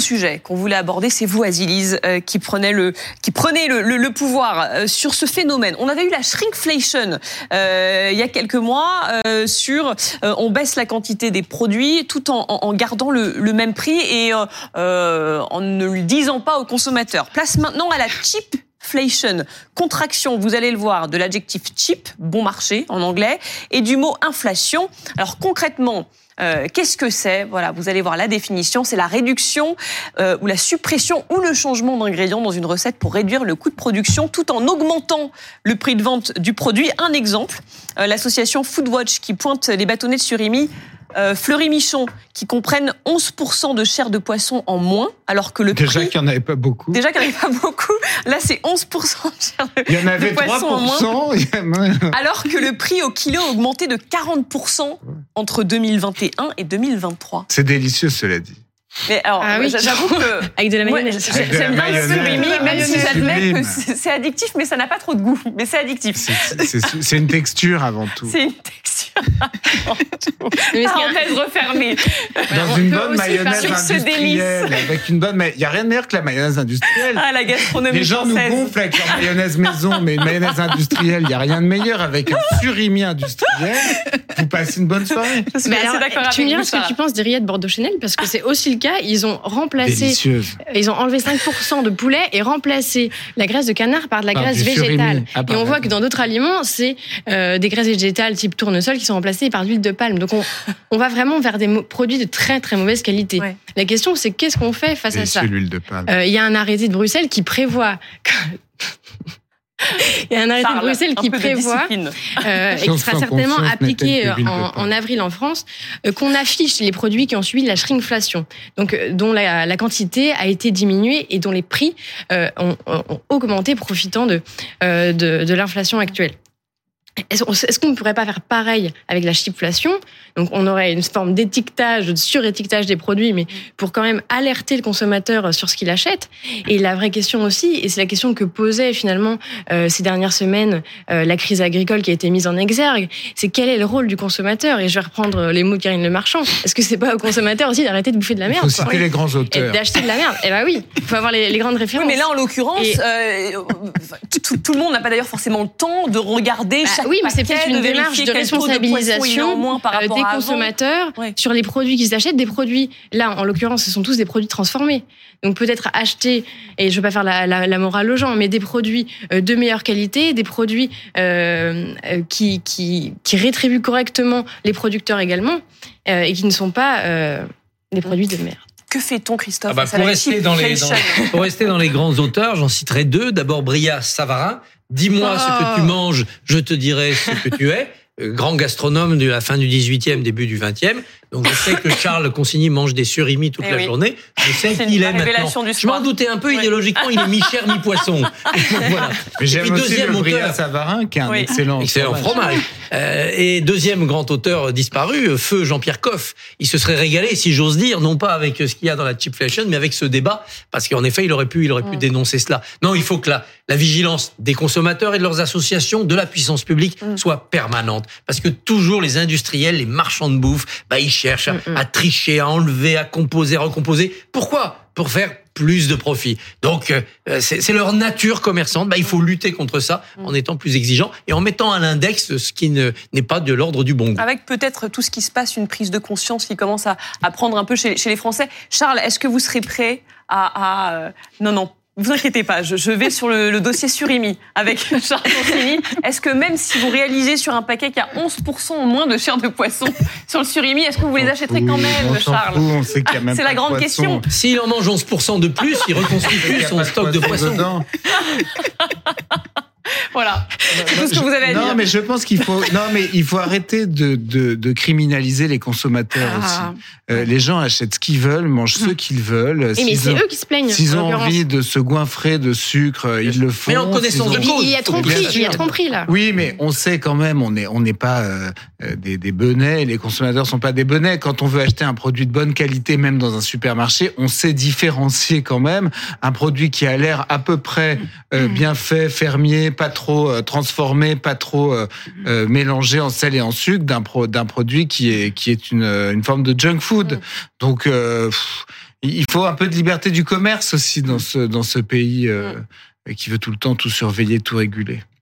sujet qu'on voulait aborder, c'est vous, Azilise, euh, qui prenait le, qui prenait le, pouvoir euh, sur ce phénomène. On avait eu la shrinkflation euh, il y a quelques mois sur on baisse la quantité des produits tout en, gardant le, le, même prix et en ne le disant pas aux consommateurs. Place maintenant à la cheap inflation, contraction, vous allez le voir, de l'adjectif cheap, bon marché en anglais, et du mot inflation. Alors concrètement, euh, Qu'est-ce que c'est? Voilà, vous allez voir la définition. C'est la réduction euh, ou la suppression ou le changement d'ingrédients dans une recette pour réduire le coût de production tout en augmentant le prix de vente du produit. Un exemple, euh, l'association Foodwatch qui pointe les bâtonnets de surimi euh, Fleury Michon, qui comprennent 11% de chair de poisson en moins, alors que le déjà qu'il n'y en avait pas beaucoup. Déjà qu'il n'y en avait pas beaucoup. Là, c'est 11% de chair de, Il y en avait poisson 3%, en moins. alors que le prix au kilo a augmenté de 40% entre 2021 et 2023. C'est délicieux, cela dit. Mais alors, Ah oui. j'avoue que Avec de la mayonnaise. j'aime bien le surimi, même si j'admets que c'est addictif, mais ça n'a pas trop de goût. Mais c'est addictif. C'est- une texture avant tout. C'est une texture. Qui est- Parenthèse refermée. Dans une bonne mayonnaise industrielle, avec une bonne, il y a rien de meilleur que la mayonnaise industrielle. Ah, la gastronomie Les gens nous gonflent avec leur mayonnaise maison, mais une mayonnaise industrielle, il y a rien de meilleur avec un surimi industriel. Vous passez une bonne soirée. Je suis Mais assez alors, d'accord tu me diras ce que tu penses des rillettes Bordeaux Chanel parce que c'est aussi le cas. Ils ont remplacé, Délicieuse. ils ont enlevé 5% de poulet et remplacé la graisse de canard par de la Par graisse végétale. Ah, et on voit que dans d'autres aliments, c'est euh, des graisses végétales type tournesol qui sont remplacées par de l'huile de palme. Donc on, on va vraiment vers des produits de très très mauvaise qualité. Ouais. La question c'est qu'est-ce qu'on fait face à ça? c'est l'huile de palme. Euh, Il y a un arrêté de Bruxelles qui prévoit. Il y a un arrêté de Bruxelles qui prévoit euh, et qui sera certainement appliqué euh, en, avril en France, euh, qu'on affiche les produits qui ont subi la shrinkflation, donc euh, dont la, la quantité a été diminuée et dont les prix euh, ont, ont- ont augmenté profitant de, euh, de, de l'inflation actuelle. Est-ce qu'on ne pourrait pas faire pareil avec la chipflation Donc, on aurait une forme d'étiquetage, de surétiquetage des produits, mais pour quand même alerter le consommateur sur ce qu'il achète. Et la vraie question aussi, et c'est la question que posait finalement euh, ces dernières semaines euh, la crise agricole qui a été mise en exergue, c'est quel est le rôle du consommateur? Et je vais reprendre les mots de Karine Le Marchand. Est-ce que c'est pas au consommateur aussi d'arrêter de bouffer de la Il merde faut quoi? citer les grands Et auteurs. d'acheter de la merde Eh ben oui, il faut avoir les, les grandes Oui, références. mais là, en l'occurrence, Et- euh, tout, tout- tout le monde n'a pas d'ailleurs forcément le temps de regarder Bah chaque oui, mais c'est peut-être une démarche de responsabilisation moins par euh, des consommateurs Ouais. sur les produits qu'ils achètent, des produits, là en l'occurrence ce sont tous des produits transformés. Donc peut-être acheter, et je veux pas faire la, la- la morale aux gens, mais des produits euh, de meilleure qualité, des produits euh, qui, qui, qui rétribuent correctement les producteurs également, euh, et qui ne sont pas euh, des produits de merde. Que fait-on, Christophe Ah bah, pour, rester dans les, dans- pour rester dans les grands auteurs, j'en citerai deux. D'abord Bria Savarin. Dis-moi ce que tu Oh. manges, je te dirai ce que tu es. Euh, Grand gastronome de la fin du 18e, début du 20e. Donc je sais que Charles Consigny mange des surimis toute Eh la oui. journée. Je sais qu'il est révélation maintenant. du Je m'en doutais un peu Ouais. idéologiquement, il est mi-chair, mi-poisson. Voilà. Mais j'aime Et puis aussi deuxième le Bria auteur. Savarin, qui est un Oui. excellent Excellent fromage. fromage. Euh, et deuxième grand auteur disparu, euh, feu Jean-Pierre Coff. Il se serait régalé, si j'ose dire, non pas avec ce qu'il y a dans la chipflation, mais avec ce débat, parce qu'en effet, il aurait pu, il aurait pu Mm. dénoncer cela. Non, il faut que la, la vigilance des consommateurs et de leurs associations, de la puissance publique, Mm. soit permanente, parce que toujours les industriels, les marchands de bouffe, bah ils à, Mm, mm. à tricher, à enlever, à composer, à recomposer. Pourquoi? Pour faire plus de profit. Donc euh, c'est leur nature commerçante. Bah, il faut lutter contre ça Mm. en étant plus exigeant et en mettant à l'index ce qui ne- n'est pas de l'ordre du bon goût. Avec peut-être tout ce qui se passe, une prise de conscience qui commence à, à prendre un peu chez, chez les Français. Charles, est-ce que vous serez prêt à... à, euh, Non, non. Vous inquiétez pas, je, je vais sur le, le dossier surimi avec Charles Consigny. Est-ce que même si vous réalisez sur un paquet qu'il y a 11% en moins de chair de poisson sur le surimi, est-ce que vous les achèterez quand même, on Charles fout, on sait qu'il y a même C'est la de grande poisson. question. S'il en mange 11% de plus, il reconstitue Il son stock de poissons. Voilà, c'est tout ce que vous avez à non, dire. mais je pense qu'il faut, non, mais il faut arrêter de, de, de criminaliser les consommateurs Ah. aussi. Euh, les gens achètent ce qu'ils veulent, mangent ce qu'ils veulent. Et mais S'ils c'est eux qui se plaignent. s'ils ont envie de se goinfrer de sucre, euh, ils le font. Mais en connaissance de puis, il y a tromperie, il y a tromperie là. Oui, mais on sait quand même, on n'est on n'est pas euh, euh, des, des benets, les consommateurs sont pas des benets. Quand on veut acheter un produit de bonne qualité, même dans un supermarché, on sait différencier quand même un produit qui a l'air à peu près euh, bien fait, fermier, pas trop euh, transformé, pas trop euh, euh, mélangé en sel et en sucre, d'un pro, d'un produit qui est qui est une, une forme de junk food. Donc euh, pff, Il faut un peu de liberté du commerce aussi dans ce dans ce pays euh, qui veut tout le temps tout surveiller, tout réguler.